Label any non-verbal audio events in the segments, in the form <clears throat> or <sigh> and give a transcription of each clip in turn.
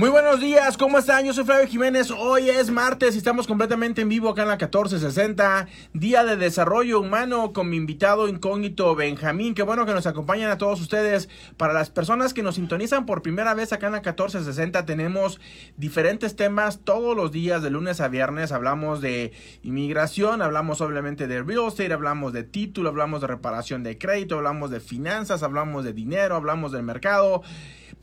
Muy buenos días, ¿cómo están? Yo soy Flavio Jiménez. Hoy es martes y estamos completamente en vivo acá en la 1460, Día de Desarrollo Humano, con mi invitado incógnito Benjamín. Qué bueno que nos acompañan a todos ustedes. Para las personas que nos sintonizan por primera vez acá en la 1460, tenemos diferentes temas todos los días, de lunes a viernes. Hablamos de inmigración, hablamos obviamente de real estate, hablamos de título, hablamos de reparación de crédito, hablamos de finanzas, hablamos de dinero, hablamos del mercado.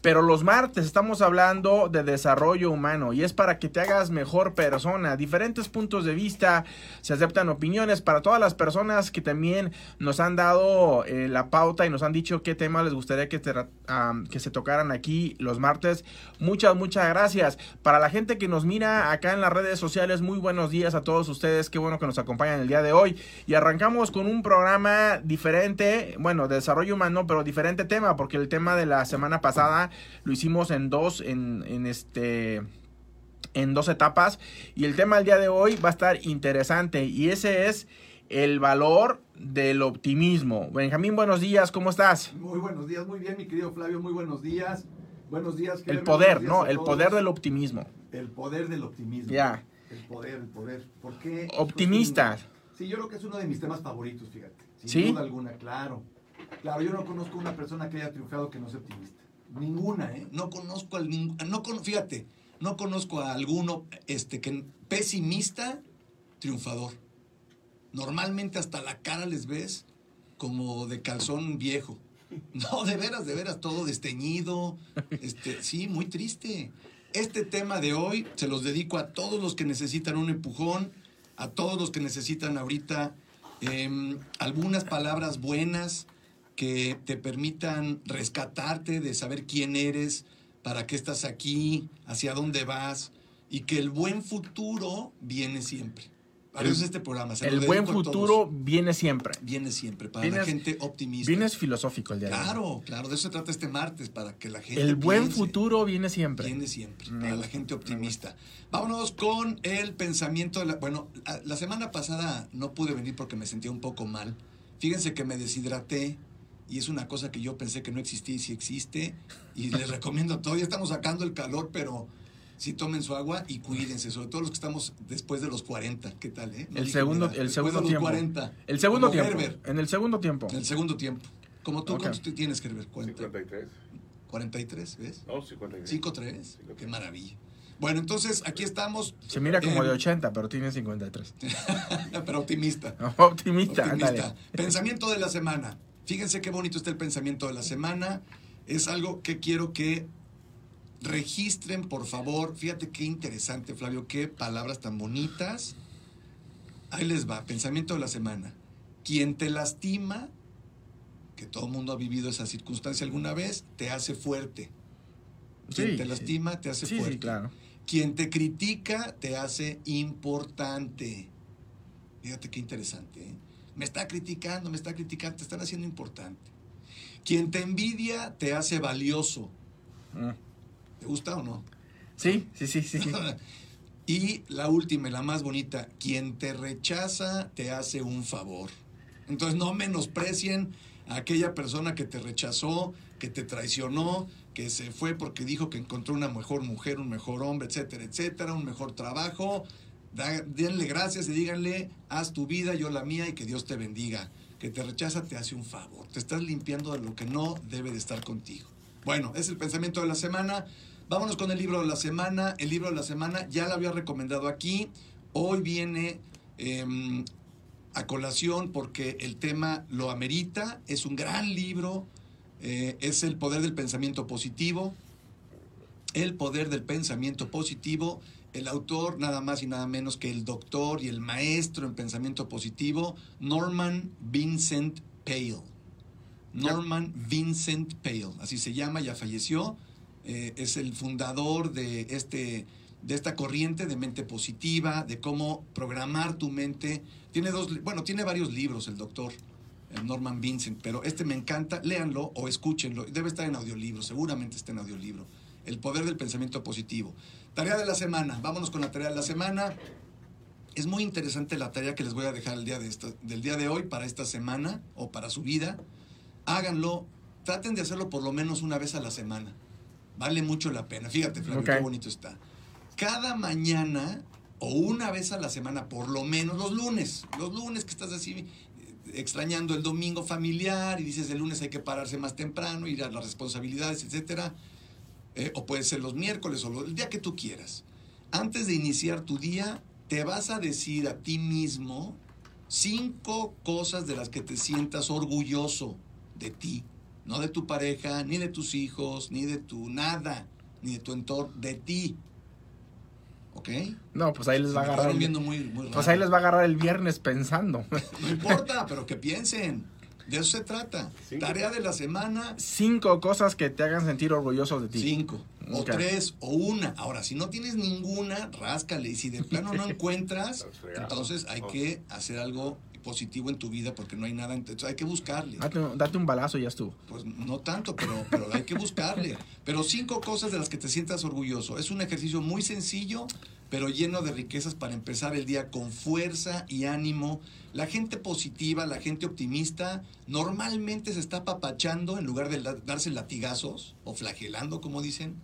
Pero los martes estamos hablando de desarrollo humano y es para que te hagas mejor persona. Diferentes puntos de vista, se aceptan opiniones para todas las personas que también nos han dado eh, la pauta y nos han dicho qué tema les gustaría que, que se tocaran aquí los martes. Muchas, muchas gracias. Para la gente que nos mira acá en las redes sociales, muy buenos días a todos ustedes. Qué bueno que nos acompañan el día de hoy. Y arrancamos con un programa diferente, bueno, de desarrollo humano, pero diferente tema, porque el tema de la semana pasada lo hicimos en dos, en, este en dos etapas y el tema del día de hoy va a estar interesante y ese es el valor del optimismo. Benjamín, buenos días, ¿cómo estás? Muy buenos días, muy bien, mi querido Flavio, muy buenos días. Buenos días. El poder, ¿no? El poder del optimismo. El poder del optimismo. Ya. El poder, el poder. ¿Por qué? Optimista. Sí, yo creo que es uno de mis temas favoritos, fíjate. Sin ¿Sí? duda alguna, claro. Claro, yo no conozco una persona que haya triunfado que no sea optimista. Ninguna, ¿eh? No conozco al no fíjate, no conozco a alguno este que pesimista triunfador. Normalmente hasta la cara les ves como de calzón viejo. <laughs> No, de veras, de veras, todo desteñido. Este, sí, muy triste. Este tema de hoy se los dedico a todos los que necesitan un empujón, a todos los que necesitan ahorita em, algunas palabras buenas, que te permitan rescatarte de saber quién eres, para qué estás aquí, hacia dónde vas, y que el buen futuro viene siempre. Para eso es este programa. el buen futuro viene siempre. Viene siempre, para la gente optimista. Vienes filosófico el día de hoy. Claro, claro, de eso se trata este martes, para que la gente. El buen futuro viene siempre. Viene siempre, para la gente optimista. Vámonos con el pensamiento de la. Bueno, la semana pasada no pude venir porque me sentía un poco mal. Fíjense que me deshidraté, y es una cosa que yo pensé que no existía y sí existe. Y les <laughs> recomiendo todo. Ya estamos sacando el calor, pero sí tomen su agua y cuídense, sobre todo los que estamos después de los 40. ¿Qué tal, eh? el segundo, el segundo tiempo. 40. El segundo tiempo. En el segundo tiempo. En el segundo tiempo. Como tú, ¿cuántos tienes, Gerber? 53. 43, ¿ves? No, 53. 53. Qué maravilla. Bueno, entonces aquí estamos. Se mira como de 80, pero tiene 53. <laughs> pero optimista. <laughs> optimista. optimista. Pensamiento de la semana. Fíjense qué bonito está el pensamiento de la semana. Es algo que quiero que registren, por favor. Fíjate qué interesante, Flavio, qué palabras tan bonitas. Ahí les va, pensamiento de la semana. Quien te lastima, que todo el mundo ha vivido esa circunstancia alguna vez, te hace fuerte. Quien te lastima, te hace fuerte. claro. Quien te critica, te hace importante. Fíjate qué interesante. ¿eh? Me está criticando, me está criticando, te están haciendo importante. Quien te envidia te hace valioso. Mm. ¿Te gusta o no? Sí, sí, sí, sí. <laughs> y la última y la más bonita, quien te rechaza te hace un favor. Entonces no menosprecien a aquella persona que te rechazó, que te traicionó, que se fue porque dijo que encontró una mejor mujer, un mejor hombre, etcétera, etcétera, un mejor trabajo denle gracias y díganle, haz tu vida, yo la mía y que Dios te bendiga. Que te rechaza te hace un favor. Te estás limpiando de lo que no debe de estar contigo. Bueno, es el pensamiento de la semana. Vámonos con el libro de la semana. El libro de la semana ya lo había recomendado aquí. Hoy viene em, a colación porque el tema lo amerita. Es un gran libro. Eh, es el poder del pensamiento positivo. El poder del pensamiento positivo el autor nada más y nada menos que el doctor y el maestro en pensamiento positivo, Norman Vincent Pale. Norman Vincent Pale, así se llama, ya falleció. Eh, es el fundador de, este, de esta corriente de mente positiva, de cómo programar tu mente. Tiene dos, bueno, tiene varios libros el doctor. Eh, Norman Vincent, pero este me encanta, léanlo o escúchenlo, debe estar en audiolibro, seguramente está en audiolibro. El poder del pensamiento positivo. Tarea de la semana. Vámonos con la tarea de la semana. Es muy interesante la tarea que les voy a dejar el día de del día de hoy para esta semana o para su vida. Háganlo. Traten de hacerlo por lo menos una vez a la semana. Vale mucho la pena. Fíjate, Flavio, Ok. qué bonito está. Cada mañana o una vez a la semana, por lo menos los lunes, los lunes que estás así eh, extrañando el domingo familiar y dices el lunes hay que pararse más temprano, ir a las responsabilidades, etcétera. Eh, o puede ser los miércoles o el día que tú quieras. Antes de iniciar tu día, te vas a decir a ti mismo cinco cosas de las que te sientas orgulloso de ti. No de tu pareja, ni de tus hijos, ni de tu nada, ni de tu entorno, de ti. ¿Ok? No, pues ahí les va a agarrar. El, viendo muy, muy pues ahí les va a agarrar el viernes pensando. <laughs> No importa, pero que piensen. De eso se trata. Cinco. Tarea de la semana, Cinco cosas que te hagan sentir orgulloso de ti. Cinco, o tres, o una. Ahora, si no tienes ninguna, ráscale. Y si de plano no <laughs> encuentras, entonces hay que hacer algo positivo en tu vida porque no hay nada. Entonces hay que buscarle. Date, un- date un balazo y ya estuvo. Pues no tanto, pero, pero hay que buscarle. Pero cinco cosas de las que te sientas orgulloso. Es un ejercicio muy sencillo, pero lleno de riquezas para empezar el día con fuerza y ánimo. La gente positiva, la gente optimista, normalmente se está apapachando en lugar de darse latigazos o flagelando, como dicen.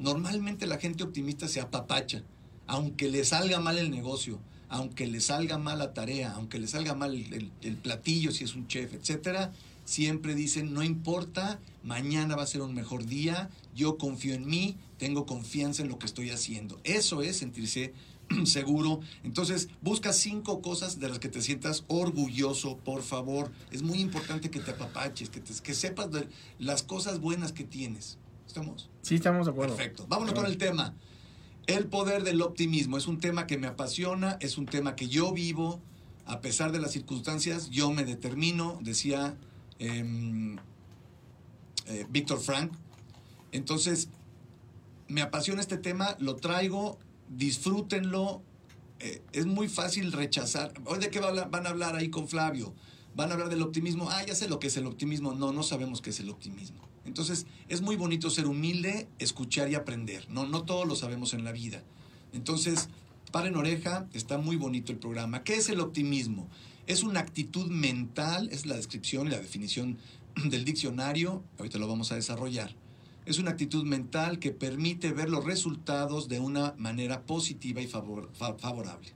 Normalmente la gente optimista se apapacha, aunque le salga mal el negocio, aunque le salga mal la tarea, aunque le salga mal el, el- el platillo si es un chef, etcétera, siempre dicen, no importa, mañana va a ser un mejor día, yo confío en mí, tengo confianza en lo que estoy haciendo. Eso es sentirse <clears throat> seguro. Entonces, busca cinco cosas de las que te sientas orgulloso, por favor. Es muy importante que te apapaches, que, te- que sepas de las cosas buenas que tienes. ¿Estamos? Sí, estamos de acuerdo. Perfecto. Vámonos con el tema. El poder del optimismo es un tema que me apasiona, es un tema que yo vivo, a pesar de las circunstancias, yo me determino, decía em, eh, Víctor Frank. Entonces, me apasiona este tema, lo traigo, disfrútenlo. Eh, es muy fácil rechazar. Hoy de qué van a hablar ahí con Flavio. Van a hablar del optimismo. Ah, ya sé lo que es el optimismo. No, no sabemos qué es el optimismo. Entonces, es muy bonito ser humilde, escuchar y aprender. No, no todos lo sabemos en la vida. Entonces, paren oreja, está muy bonito el programa. ¿Qué es el optimismo? Es una actitud mental, es la descripción y la definición <clears throat> del diccionario, ahorita lo vamos a desarrollar. Es una actitud mental que permite ver los resultados de una manera positiva y favor- fa- favorable.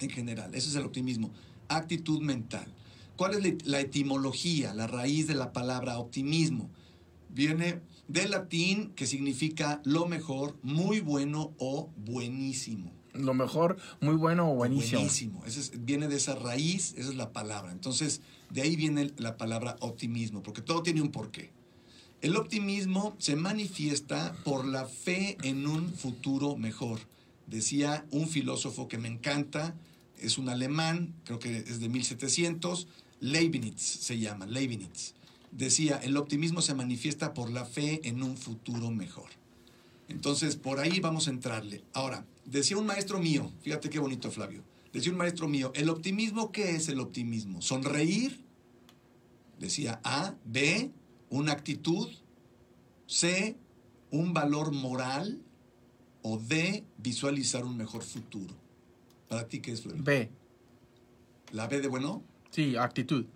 En general, ese es el optimismo. Actitud mental. ¿Cuál es la etimología, la raíz de la palabra optimismo? Viene del latín que significa lo mejor, muy bueno o buenísimo. Lo mejor, muy bueno o buenísimo. Buenísimo. Es- viene de esa raíz, esa es la palabra. Entonces, de ahí viene la palabra optimismo, porque todo tiene un porqué. El optimismo se manifiesta por la fe en un futuro mejor. Decía un filósofo que me encanta, es un alemán, creo que es de 1700, Leibniz se llama, Leibniz. Decía, el optimismo se manifiesta por la fe en un futuro mejor. Entonces, por ahí vamos a entrarle. Ahora, decía un maestro mío, fíjate qué bonito Flavio, decía un maestro mío, ¿el optimismo qué es el optimismo? ¿Sonreír? Decía A, B, una actitud, C, un valor moral, o D, visualizar un mejor futuro. ¿Para ti qué es, Flavio? B. ¿La B de bueno? Sí, actitud.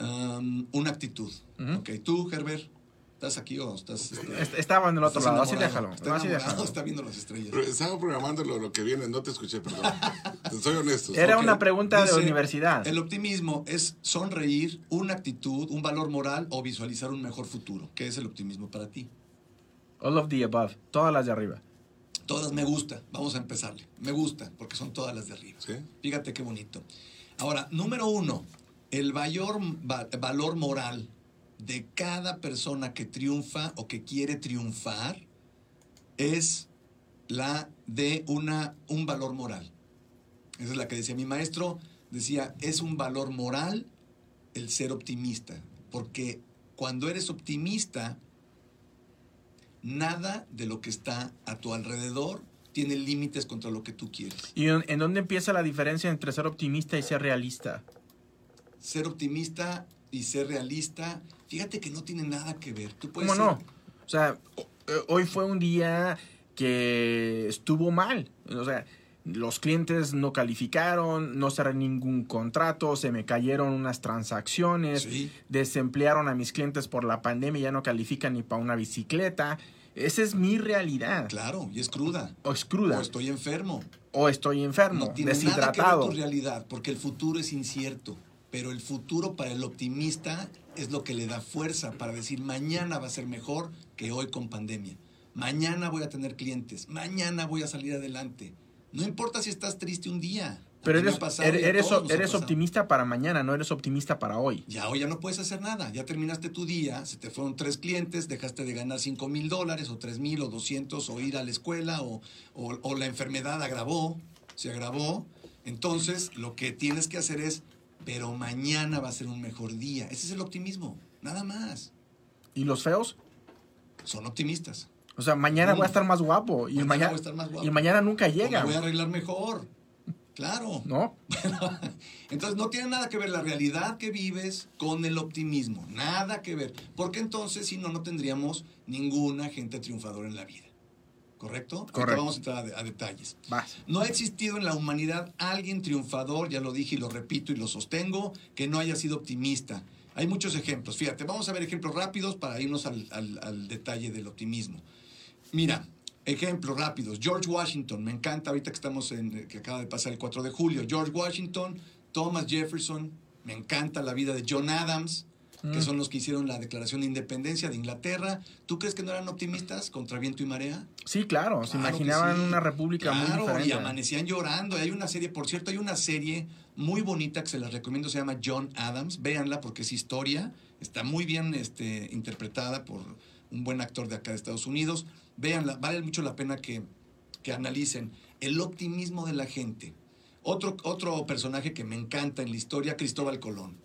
Um, una actitud. Ujú. Ok, tú, Herbert, ¿estás aquí o estás... este, Est- Estaba en el otro lado, así déjalo. Está Así enamorado, déjalo. está viendo las estrellas. Pero Estaba programando lo, lo que viene, no te escuché, perdón. <laughs> Soy honesto. Era una pregunta de universidad. El optimismo es sonreír, una actitud, un valor moral o visualizar un mejor futuro. ¿Qué es el optimismo para ti? All of the above. Todas las de arriba. Todas me gusta. Vamos a empezarle. Me gusta porque son todas las de arriba. ¿Sí? Fíjate qué bonito. Ahora, número uno, el mayor va- valor moral de cada persona que triunfa o que quiere triunfar es la de una, un valor moral. Esa es la que decía mi maestro. Decía, es un valor moral el ser optimista. Porque cuando eres optimista, nada de lo que está a tu alrededor tiene límites contra lo que tú quieres. ¿Y en, en dónde empieza la diferencia entre ser optimista y ser realista? ser optimista y ser realista, fíjate que no tiene nada que ver. Tú puedes ¿Cómo no? O sea, eh, hoy fue un día que estuvo mal. O sea, los clientes no calificaron, no cerré ningún contrato, se me cayeron unas transacciones, Sí. desemplearon a mis clientes por la pandemia, ya no califican ni para una bicicleta. Esa es mi realidad. Claro, y es cruda. O es cruda. O estoy enfermo. O estoy enfermo, No tiene nada que ver deshidratado. tu realidad, porque el futuro es incierto. Pero el futuro para el optimista es lo que le da fuerza para decir mañana va a ser mejor que hoy con pandemia. Mañana voy a tener clientes. Mañana voy a salir adelante. No importa si estás triste un día. Pero eres, optimista para mañana, no eres optimista para hoy. Ya hoy ya no puedes hacer nada. Ya terminaste tu día, se te fueron tres clientes, dejaste de ganar cinco mil dólares, o tres mil, o doscientos, o ir a la escuela, o, o- o la enfermedad agravó, se agravó. Entonces, lo que tienes que hacer es, pero mañana va a ser un mejor día. Ese es el optimismo, nada más. ¿Y los feos? Son optimistas. O sea, mañana Mm. voy a estar más guapo. Y Mañana mañana, voy a estar más guapo. y mañana nunca O me llega. voy a arreglar mejor. Claro. ¿No? <laughs> Entonces no tiene nada que ver la realidad que vives con el optimismo. Nada que ver. Porque entonces, si no, no tendríamos ninguna gente triunfadora en la vida. ¿Correcto? Correcto. vamos a entrar a, de- a detalles. Vas. No ha existido en la humanidad alguien triunfador, ya lo dije y lo repito y lo sostengo, que no haya sido optimista. Hay muchos ejemplos. Fíjate, vamos a ver ejemplos rápidos para irnos al, al- al detalle del optimismo. Mira, ejemplos rápidos. George Washington, me encanta ahorita que estamos en, que acaba de pasar el 4 de julio. George Washington, Thomas Jefferson, me encanta la vida de John Adams, que Mm. son los que hicieron la Declaración de Independencia de Inglaterra. ¿Tú crees que no eran optimistas contra viento y marea? Sí, claro. Se Claro imaginaban sí. una república muy Claro, diferente. y amanecían llorando. Y hay una serie, por cierto, hay una serie muy bonita que se las recomiendo, se llama John Adams. Véanla porque es historia, está muy bien este, interpretada por un buen actor de acá de Estados Unidos. Véanla, vale mucho la pena que, que analicen el optimismo de la gente. Otro, otro personaje que me encanta en la historia, Cristóbal Colón.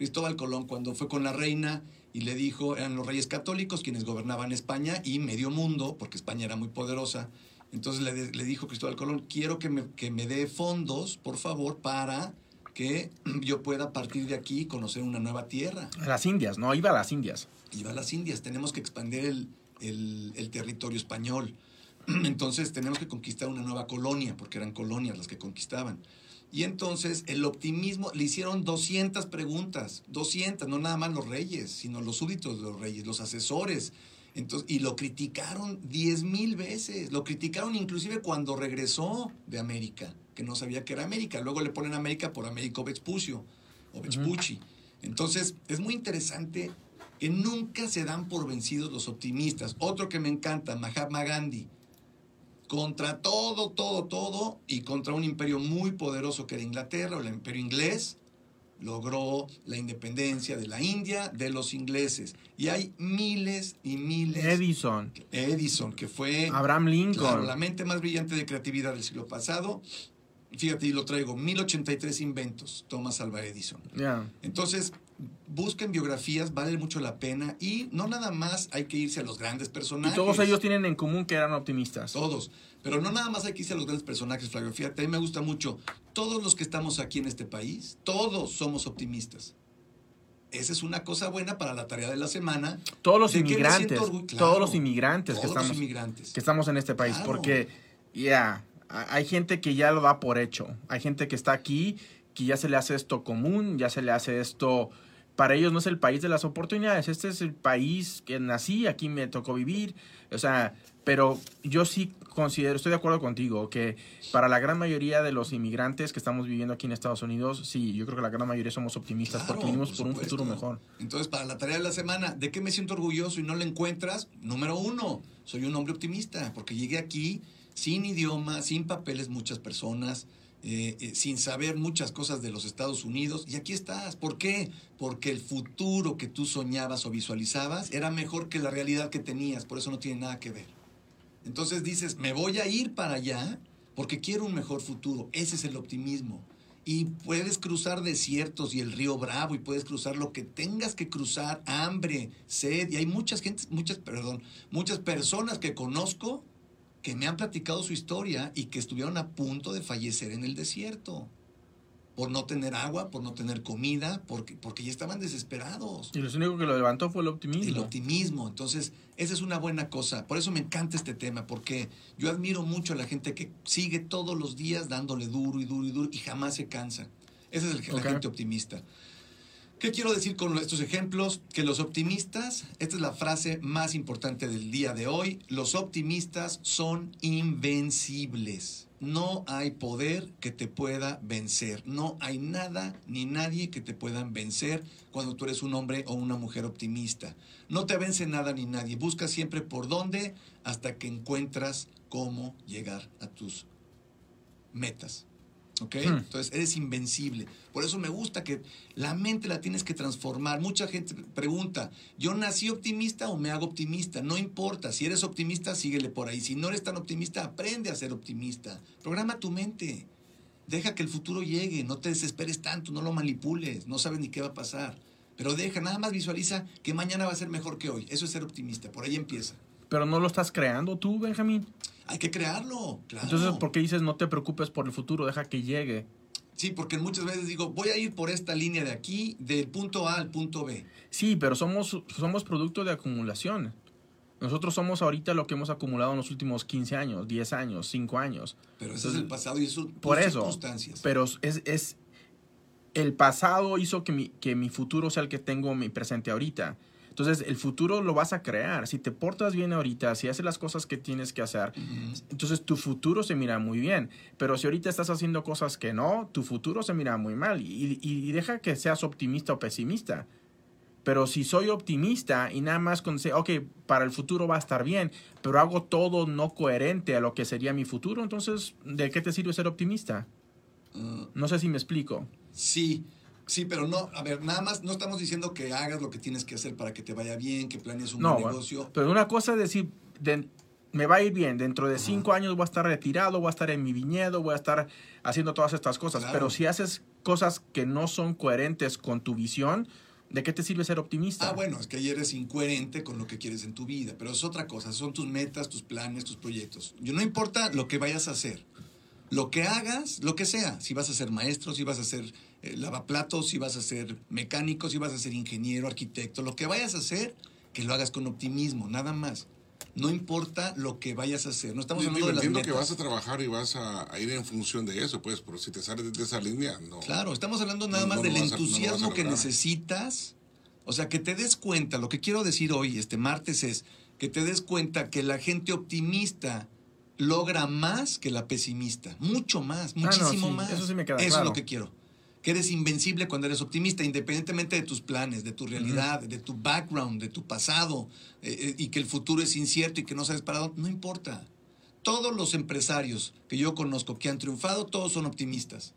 Cristóbal Colón cuando fue con la reina y le dijo, eran los reyes católicos quienes gobernaban España y medio mundo, porque España era muy poderosa. Entonces le, le dijo Cristóbal Colón, quiero que me, que me dé fondos, por favor, para que <clears throat> yo pueda a partir de aquí conocer una nueva tierra. A las Indias, ¿no? Iba a las Indias. Iba a las Indias, tenemos que expandir el, el- el territorio español. <clears throat> Entonces tenemos que conquistar una nueva colonia, porque eran colonias las que conquistaban. Y entonces el optimismo, le hicieron 200 preguntas, 200, no nada más los reyes, sino los súbditos de los reyes, los asesores. Entonces, y lo criticaron 10 mil veces, lo criticaron inclusive cuando regresó de América, que no sabía que era América. Luego le ponen América por Américo Vespucio o Vespucci. Entonces, es muy interesante que nunca se dan por vencidos los optimistas. Otro que me encanta, Mahatma Gandhi. Contra todo, todo, todo, y contra un imperio muy poderoso que era Inglaterra, o el imperio inglés, logró la independencia de la India de los ingleses. Y hay miles y miles. Edison, Edison, que fue Abraham Lincoln. claro, la mente más brillante de creatividad del siglo pasado. Fíjate, y lo traigo, 1083 inventos, Thomas Alva Edison. Ya. Entonces, busquen biografías, vale mucho la pena y no nada más hay que irse a los grandes Y personajes. todos ellos tienen en común que eran optimistas. Todos. Pero no nada más hay que irse a los grandes personajes, Flavio. Fíjate, a mí me gusta mucho. Todos los que estamos aquí en este país, todos somos optimistas. Esa es una cosa buena para la tarea de la semana. Todos los ¿De qué me inmigrantes, Claro, todos los inmigrantes que todos los estamos, inmigrantes. que estamos en este país, Claro. porque ya a- hay gente que ya lo da por hecho, hay gente que está aquí que ya se le hace esto común, ya se le hace esto para ellos no es el país de las oportunidades, este es el país que nací, aquí me tocó vivir, o sea, pero yo sí considero, estoy de acuerdo contigo, que para la gran mayoría de los inmigrantes que estamos viviendo aquí en Estados Unidos, sí, yo creo que la gran mayoría somos optimistas porque vivimos por, un supuesto. futuro mejor. Entonces, para la tarea de la semana, ¿de qué me siento orgulloso y no lo encuentras? Número uno, soy un hombre optimista, porque llegué aquí sin idioma, sin papeles, muchas personas, eh, eh, sin saber muchas cosas de los Estados Unidos, y aquí estás. ¿Por qué? Porque el futuro que tú soñabas o visualizabas era mejor que la realidad que tenías, por eso no tiene nada que ver. Entonces dices, me voy a ir para allá porque quiero un mejor futuro. Ese es el optimismo. Y puedes cruzar desiertos y el río Bravo y puedes cruzar lo que tengas que cruzar, hambre, sed. Y hay muchas gentes, muchas, perdón, muchas personas que conozco que me han platicado su historia y que estuvieron a punto de fallecer en el desierto. Por no tener agua, por no tener comida, porque, porque ya estaban desesperados. Y lo único que lo levantó fue el optimismo. El optimismo. Entonces, esa es una buena cosa. Por eso me encanta este tema, porque yo admiro mucho a la gente que sigue todos los días dándole duro y duro y duro y jamás se cansa. Esa es el- la gente optimista. ¿Qué quiero decir con estos ejemplos? Que los optimistas, esta es la frase más importante del día de hoy, los optimistas son invencibles. No hay poder que te pueda vencer. No hay nada ni nadie que te pueda vencer cuando tú eres un hombre o una mujer optimista. No te vence nada ni nadie. Busca siempre por dónde hasta que encuentras cómo llegar a tus metas. ¿Ok? Hmm. Entonces eres invencible. Por eso me gusta que la mente la tienes que transformar. Mucha gente pregunta, ¿yo nací optimista o me hago optimista? No importa. Si eres optimista, síguele por ahí. Si no eres tan optimista, aprende a ser optimista. Programa tu mente. Deja que el futuro llegue. No te desesperes tanto. No lo manipules. No sabes ni qué va a pasar. Pero deja, nada más visualiza que mañana va a ser mejor que hoy. Eso es ser optimista. Por ahí empieza. Pero no lo estás creando tú, Benjamín. Hay que crearlo, claro. Entonces, ¿por qué dices no te preocupes por el futuro? Deja que llegue. Sí, porque muchas veces digo, voy a ir por esta línea de aquí, del punto A al punto B. Sí, pero somos, somos producto de acumulación. Nosotros somos ahorita lo que hemos acumulado en los últimos 15 años, 10 años, 5 años. Pero ese es el pasado y eso Por eso. circunstancias. Pero es, es el pasado hizo que mi, que mi futuro sea el que tengo mi presente ahorita. Entonces, el futuro lo vas a crear. Si te portas bien ahorita, si haces las cosas que tienes que hacer, entonces tu futuro se mira muy bien. Pero si ahorita estás haciendo cosas que no, tu futuro se mira muy mal. Y, y- y deja que seas optimista o pesimista. Pero si soy optimista y nada más con ok, para el futuro va a estar bien, pero hago todo no coherente a lo que sería mi futuro, entonces, ¿de qué te sirve ser optimista? Ah, No sé si me explico. sí, sí, pero no, a ver, nada más no estamos diciendo que hagas lo que tienes que hacer para que te vaya bien, que planees un No, buen negocio. pero una cosa es decir, de- me va a ir bien, dentro de cinco años voy a estar retirado, voy a estar en mi viñedo, voy a estar haciendo todas estas cosas, Claro. pero si haces cosas que no son coherentes con tu visión, ¿de qué te sirve ser optimista? Ah, bueno, es que ahí eres incoherente con lo que quieres en tu vida, pero es otra cosa, son tus metas, tus planes, tus proyectos. Yo no importa lo que vayas a hacer, lo que hagas, lo que sea, si vas a ser maestro, si vas a ser eh, lavaplatos, si vas a ser mecánico, si vas a ser ingeniero, arquitecto, lo que vayas a hacer, que lo hagas con optimismo, nada más. No importa lo que vayas a hacer, no estamos hablando de las entiendo que metas. vas a trabajar y vas a, a ir en función de eso, pues, pero si te sales de esa línea, no. Claro, estamos hablando nada No, más no del a- no entusiasmo que necesitas. O sea, que te des cuenta, lo que quiero decir hoy, este martes, es que te des cuenta que la gente optimista logra más que la pesimista. Mucho más, no, muchísimo sí, más. eso sí me queda Eso claro. es lo que quiero. Que eres invencible cuando eres optimista, independientemente de tus planes, de tu realidad, de tu background, de tu pasado, eh, eh, y que el futuro es incierto y que no sabes para dónde. No importa. Todos los empresarios que yo conozco que han triunfado, todos son optimistas.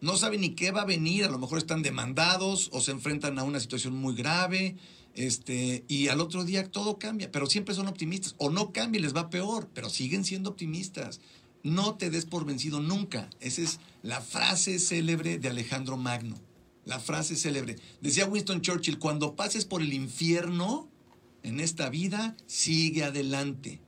No saben ni qué va a venir, a lo mejor están demandados o se enfrentan a una situación muy grave, este, y al otro día todo cambia, pero siempre son optimistas. O no cambia y les va peor, pero siguen siendo optimistas. No te des por vencido nunca. Esa es la frase célebre de Alejandro Magno. La frase célebre. Decía Winston Churchill, cuando pases por el infierno en esta vida, sigue adelante.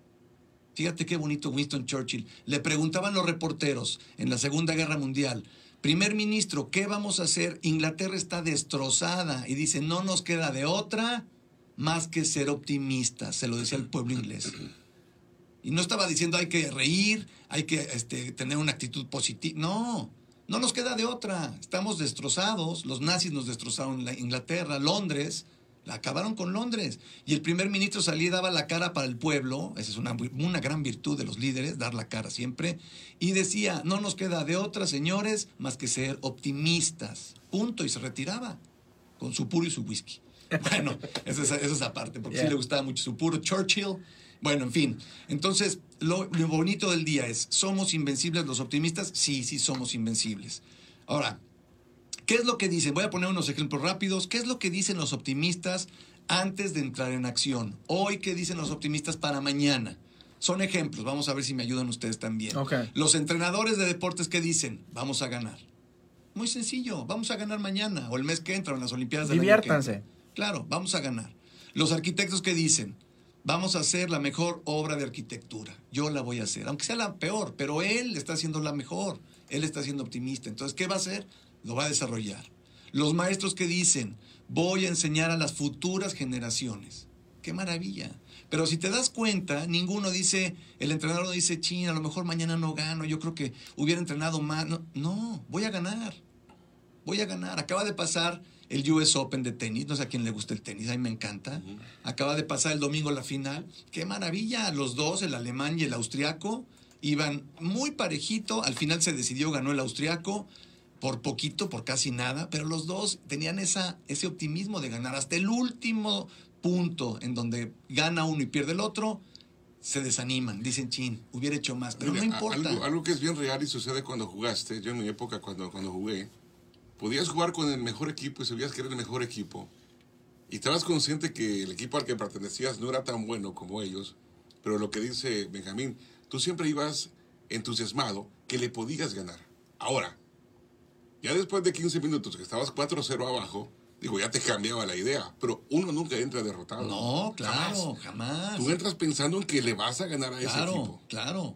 Fíjate qué bonito Winston Churchill. Le preguntaban los reporteros en la Segunda Guerra Mundial, primer ministro, ¿qué vamos a hacer? Inglaterra está destrozada y dice, no nos queda de otra más que ser optimistas, se lo decía el pueblo inglés. Y no estaba diciendo hay que reír, hay que este, tener una actitud positiva. No, no nos queda de otra. Estamos destrozados. Los nazis nos destrozaron la Inglaterra, Londres. Acabaron con Londres. Y el primer ministro salía y daba la cara para el pueblo. Esa es una, una gran virtud de los líderes, dar la cara siempre. Y decía, no nos queda de otra, señores, más que ser optimistas. Punto. Y se retiraba con su puro y su whisky. <laughs> Bueno, eso es, eso es aparte, porque Yeah. sí le gustaba mucho su puro Churchill. Bueno, en fin. Entonces, lo, lo bonito del día es, ¿somos invencibles los optimistas? Sí, sí somos invencibles. Ahora, ¿qué es lo que dicen? Voy a poner unos ejemplos rápidos. ¿Qué es lo que dicen los optimistas antes de entrar en acción? Hoy, ¿qué dicen los optimistas para mañana? Son ejemplos. Vamos a ver si me ayudan ustedes también. Los entrenadores de deportes, ¿qué dicen? Vamos a ganar. Muy sencillo. Vamos a ganar mañana o el mes que entra en las Olimpiadas que Diviértanse. Claro, vamos a ganar. Los arquitectos que dicen, vamos a hacer la mejor obra de arquitectura. Yo la voy a hacer, aunque sea la peor, pero él está haciendo la mejor. Él está siendo optimista. Entonces, ¿qué va a hacer? Lo va a desarrollar. Los maestros que dicen, voy a enseñar a las futuras generaciones. Qué maravilla. Pero si te das cuenta, ninguno dice, el entrenador no dice, chin, a lo mejor mañana no gano, yo creo que hubiera entrenado más. No, no voy a ganar voy a ganar. Acaba de pasar el US Open de tenis, no sé a quién le gusta el tenis, a mí me encanta. Acaba de pasar el domingo la final. Qué maravilla, los dos, el alemán y el austriaco, iban muy parejito, al final se decidió, ganó el austriaco por poquito, por casi nada, pero los dos tenían esa, ese optimismo de ganar hasta el último punto en donde gana uno y pierde el otro, se desaniman, dicen, chin, hubiera hecho más, pero no Mira, importa. Algo, algo que es bien real y sucede cuando jugaste, yo en mi época cuando, cuando jugué, podías jugar con el mejor equipo y sabías que era el mejor equipo. Y estabas consciente que el equipo al que pertenecías no era tan bueno como ellos. Pero lo que dice Benjamín, tú siempre ibas entusiasmado que le podías ganar. Ahora, ya después de 15 minutos que estabas 4-0 abajo, digo, ya te cambiaba la idea. Pero uno nunca entra derrotado. No, claro, Jamás. jamás. Tú entras pensando en que le vas a ganar a ese equipo. claro.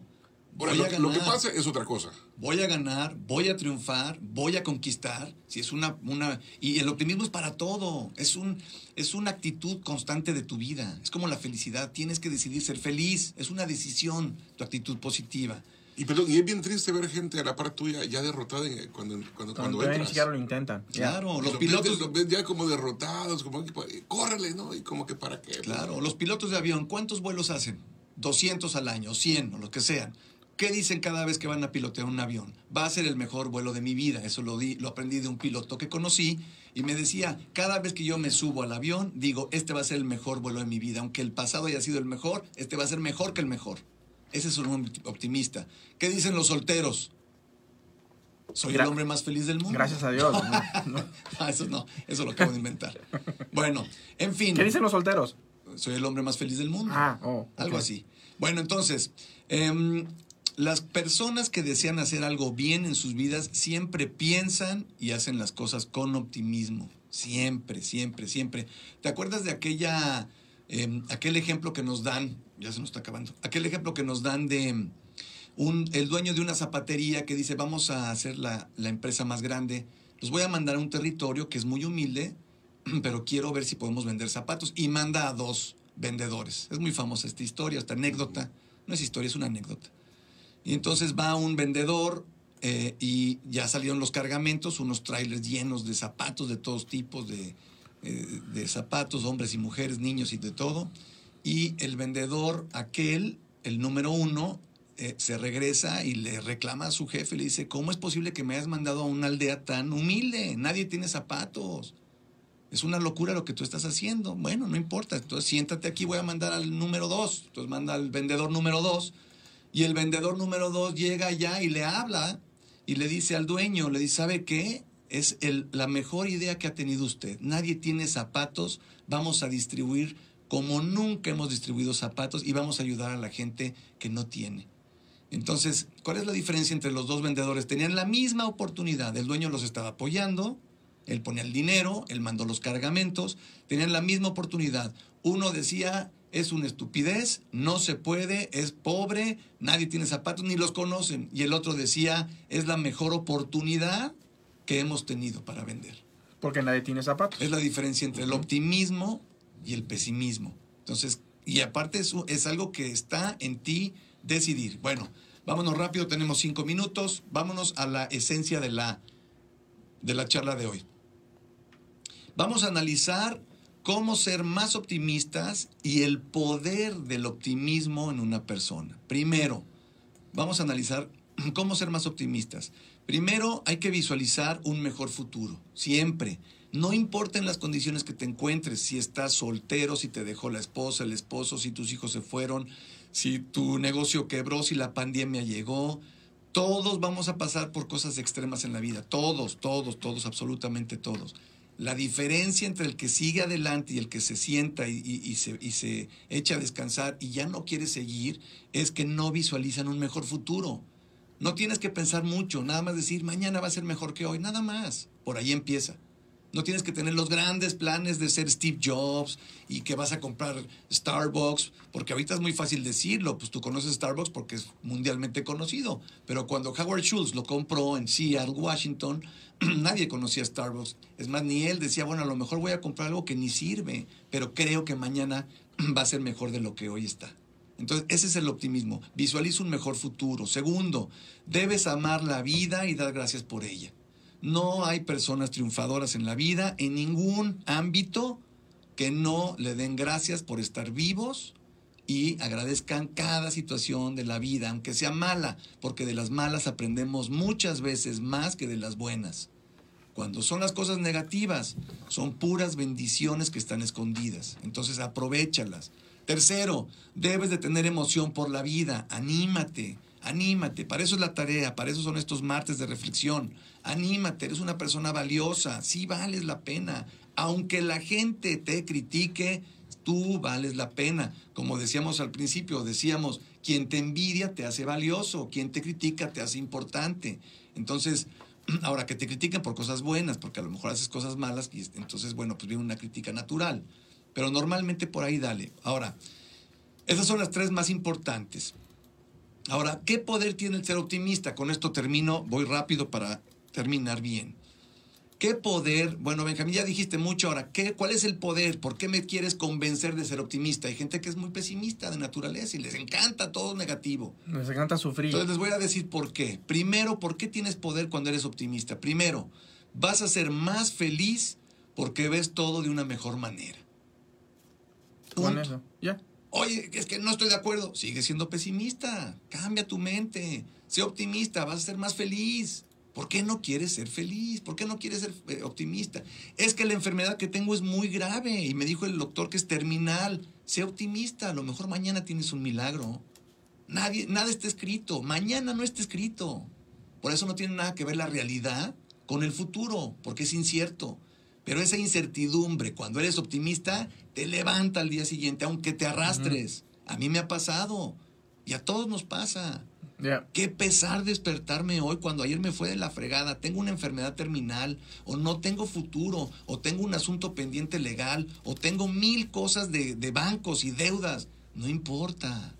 Ahora, Voy lo, a lo que pasa es otra cosa. voy a ganar, voy a triunfar, voy a conquistar. Si es una, una y el optimismo es para todo. Es un es una actitud constante de tu vida. Es como la felicidad. Tienes que decidir ser feliz. Es una decisión. Tu actitud positiva. Y, perdón, y es bien triste ver gente a la par tuya ya derrotada en- cuando, cuando, cuando, Cuando todavía ni entras. siquiera lo intentan. Claro, los los pilotos. ves- los ves ya como derrotados, como que, pues, córrele, ¿no? Y como que para qué. Claro, los pilotos de avión, ¿cuántos vuelos hacen? 200 al año, 100 o lo que sean. ¿Qué dicen cada vez que van a pilotear un avión? Va a ser el mejor vuelo de mi vida. Eso lo, di, lo aprendí de un piloto que conocí y me decía, cada vez que yo me subo al avión, digo, este va a ser el mejor vuelo de mi vida. Aunque el pasado haya sido el mejor, este va a ser mejor que el mejor. Ese es un optimista. ¿Qué dicen los solteros? Soy Gra- el hombre más feliz del mundo. Gracias a Dios. <laughs> ¿no? Eso no, eso lo acabo de inventar. Bueno, en fin. ¿Qué dicen los solteros? Soy el hombre más feliz del mundo. Ah, oh, Algo así. Bueno, entonces, em, las personas que desean hacer algo bien en sus vidas siempre piensan y hacen las cosas con optimismo. Siempre, siempre, siempre. ¿Te acuerdas de aquella, em, aquel ejemplo que nos dan? Ya se nos está acabando. Aquel ejemplo que nos dan de em, un, el dueño de una zapatería que dice, vamos a hacer la, la empresa más grande. Los voy a mandar a un territorio que es muy humilde, <clears throat> pero quiero ver si podemos vender zapatos. Y manda a dos vendedores. Es muy famosa esta historia, esta anécdota. No es historia, es una anécdota. Y entonces va un vendedor eh, y ya salieron los cargamentos, unos trailers llenos de zapatos de todos tipos, de, eh, de zapatos, hombres y mujeres, niños y de todo. Y el vendedor, aquel, el número uno, eh, se regresa y le reclama a su jefe, le dice, ¿cómo es posible que me hayas mandado a una aldea tan humilde? Nadie tiene zapatos. Es una locura lo que tú estás haciendo. Bueno, no importa. Entonces siéntate aquí, voy a mandar al número dos. Entonces manda al vendedor número dos. Y el vendedor número dos llega allá y le habla y le dice al dueño, le dice, ¿sabe qué? Es la mejor idea que ha tenido usted. Nadie tiene zapatos, vamos a distribuir como nunca hemos distribuido zapatos y vamos a ayudar a la gente que no tiene. Entonces, ¿cuál es la diferencia entre los dos vendedores? Tenían la misma oportunidad, el dueño los estaba apoyando, él ponía el dinero, él mandó los cargamentos, tenían la misma oportunidad. Uno decía, es una estupidez, no se puede, es pobre, nadie tiene zapatos, ni los conocen. Y el otro decía, es la mejor oportunidad que hemos tenido para vender. Porque nadie tiene zapatos. Es la diferencia entre el optimismo y el pesimismo. Entonces, y aparte eso es algo que está en ti decidir. Bueno, vámonos rápido, tenemos cinco minutos. Vámonos a la esencia de la, de la charla de hoy. Vamos a analizar cómo ser más optimistas y el poder del optimismo en una persona. Primero, vamos a analizar <clears throat> cómo ser más optimistas. Primero, hay que visualizar un mejor futuro, siempre. No importa en las condiciones que te encuentres, si estás soltero, si te dejó la esposa, el esposo, si tus hijos se fueron, si tu negocio quebró, si la pandemia llegó. Todos vamos a pasar por cosas extremas en la vida. Todos, todos, todos, absolutamente todos. La diferencia entre el que sigue adelante y el que se sienta y- y se, y se echa a descansar y ya no quiere seguir es que no visualizan un mejor futuro. No tienes que pensar mucho, nada más decir mañana va a ser mejor que hoy, nada más. Por ahí empieza. No tienes que tener los grandes planes de ser Steve Jobs y que vas a comprar Starbucks, porque ahorita es muy fácil decirlo, pues tú conoces Starbucks porque es mundialmente conocido, pero cuando Howard Schultz lo compró en Seattle, Washington, <clears throat> nadie conocía Starbucks. Es más, ni él decía, bueno, a lo mejor voy a comprar algo que ni sirve, pero creo que mañana <clears throat> va a ser mejor de lo que hoy está. Entonces, ese es el optimismo. Visualiza un mejor futuro. Segundo, debes amar la vida y dar gracias por ella. No hay personas triunfadoras en la vida, en ningún ámbito, que no le den gracias por estar vivos y agradezcan cada situación de la vida, aunque sea mala, porque de las malas aprendemos muchas veces más que de las buenas. Cuando son las cosas negativas, son puras bendiciones que están escondidas. Entonces aprovechalas. Tercero, debes de tener emoción por la vida. Anímate, anímate. Para eso es la tarea, para eso son estos martes de reflexión. Anímate, eres una persona valiosa, sí vales la pena. Aunque la gente te critique, tú vales la pena. Como decíamos al principio, decíamos, quien te envidia te hace valioso, quien te critica te hace importante. Entonces, <clears throat> ahora que te critiquen por cosas buenas, porque a lo mejor haces cosas malas, y entonces, bueno, pues viene una crítica natural. Pero normalmente por ahí dale. Ahora, esas son las tres más importantes. Ahora, ¿qué poder tiene el ser optimista? Con esto termino, voy rápido para terminar bien. ¿Qué poder? Bueno, Benjamín, ya dijiste mucho ahora. ¿qué, ¿Cuál es el poder? ¿Por qué me quieres convencer de ser optimista? Hay gente que es muy pesimista de naturaleza y les encanta todo negativo. Les encanta sufrir. Entonces les voy a decir por qué. Primero, ¿por qué tienes poder cuando eres optimista? Primero, vas a ser más feliz porque ves todo de una mejor manera. Con eso, ya. Oye, es que no estoy de acuerdo. Sigue siendo pesimista. Cambia tu mente. Sé optimista. Vas a ser más feliz. ¿Por qué no quieres ser feliz? ¿Por qué no quieres ser eh, optimista? Es que la enfermedad que tengo es muy grave y me dijo el doctor que es terminal. Sé optimista, a lo mejor mañana tienes un milagro. Nadie, nada está escrito, mañana no está escrito. Por eso no tiene nada que ver la realidad con el futuro, porque es incierto. Pero esa incertidumbre, cuando eres optimista, te levanta al día siguiente, aunque te arrastres. A mí me ha pasado y a todos nos pasa. Qué pesar despertarme hoy cuando ayer me fue de la fregada, tengo una enfermedad terminal, o no tengo futuro, o tengo un asunto pendiente legal, o tengo mil cosas de, de bancos y deudas. No importa.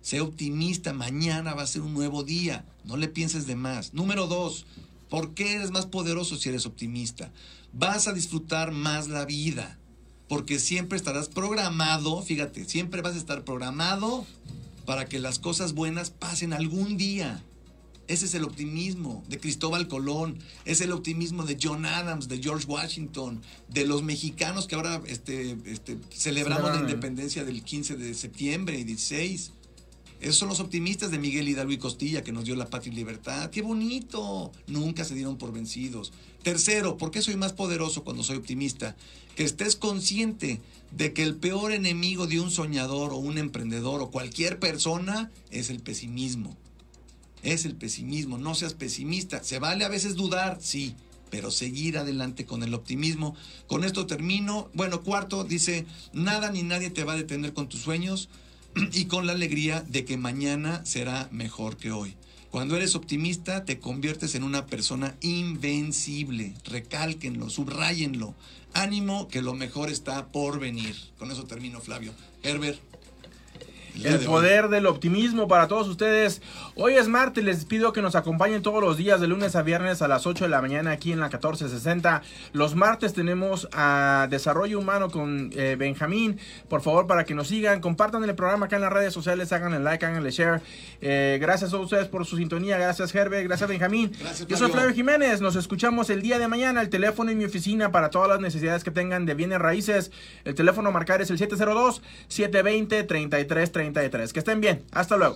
Sé optimista, mañana va a ser un nuevo día. No le pienses de más. Número dos, ¿por qué eres más poderoso si eres optimista? Vas a disfrutar más la vida, porque siempre estarás programado, fíjate, siempre vas a estar programado para que las cosas buenas pasen algún día. Ese es el optimismo de Cristóbal Colón, es el optimismo de John Adams, de George Washington, de los mexicanos que ahora este, este, celebramos la independencia del 15 de septiembre y 16. Esos son los optimistas de Miguel Hidalgo y Costilla que nos dio la patria y libertad. ¡Qué bonito! Nunca se dieron por vencidos. Tercero, ¿por qué soy más poderoso cuando soy optimista? Que estés consciente de que el peor enemigo de un soñador o un emprendedor o cualquier persona es el pesimismo. Es el pesimismo, no seas pesimista. Se vale a veces dudar, sí, pero seguir adelante con el optimismo. Con esto termino. Bueno, cuarto, dice, nada ni nadie te va a detener con tus sueños <clears throat> y con la alegría de que mañana será mejor que hoy. Cuando eres optimista, te conviertes en una persona invencible. Recálquenlo, subrayenlo. Ánimo que lo mejor está por venir. Con eso termino, Flavio. Herbert. El poder del optimismo para todos ustedes. Hoy es martes, les pido que nos acompañen todos los días de lunes a viernes a las 8 de la mañana aquí en la 1460. Los martes tenemos a Desarrollo Humano con eh, Benjamín. Por favor, para que nos sigan, compartan el programa acá en las redes sociales, hagan el like, hagan el share. Eh, gracias a ustedes por su sintonía, gracias Herbert, gracias Benjamín. Yo soy Flavio Jiménez, nos escuchamos el día de mañana. El teléfono en mi oficina para todas las necesidades que tengan de bienes raíces. El teléfono a marcar es el 702 720 3330 que estén bien. Hasta luego.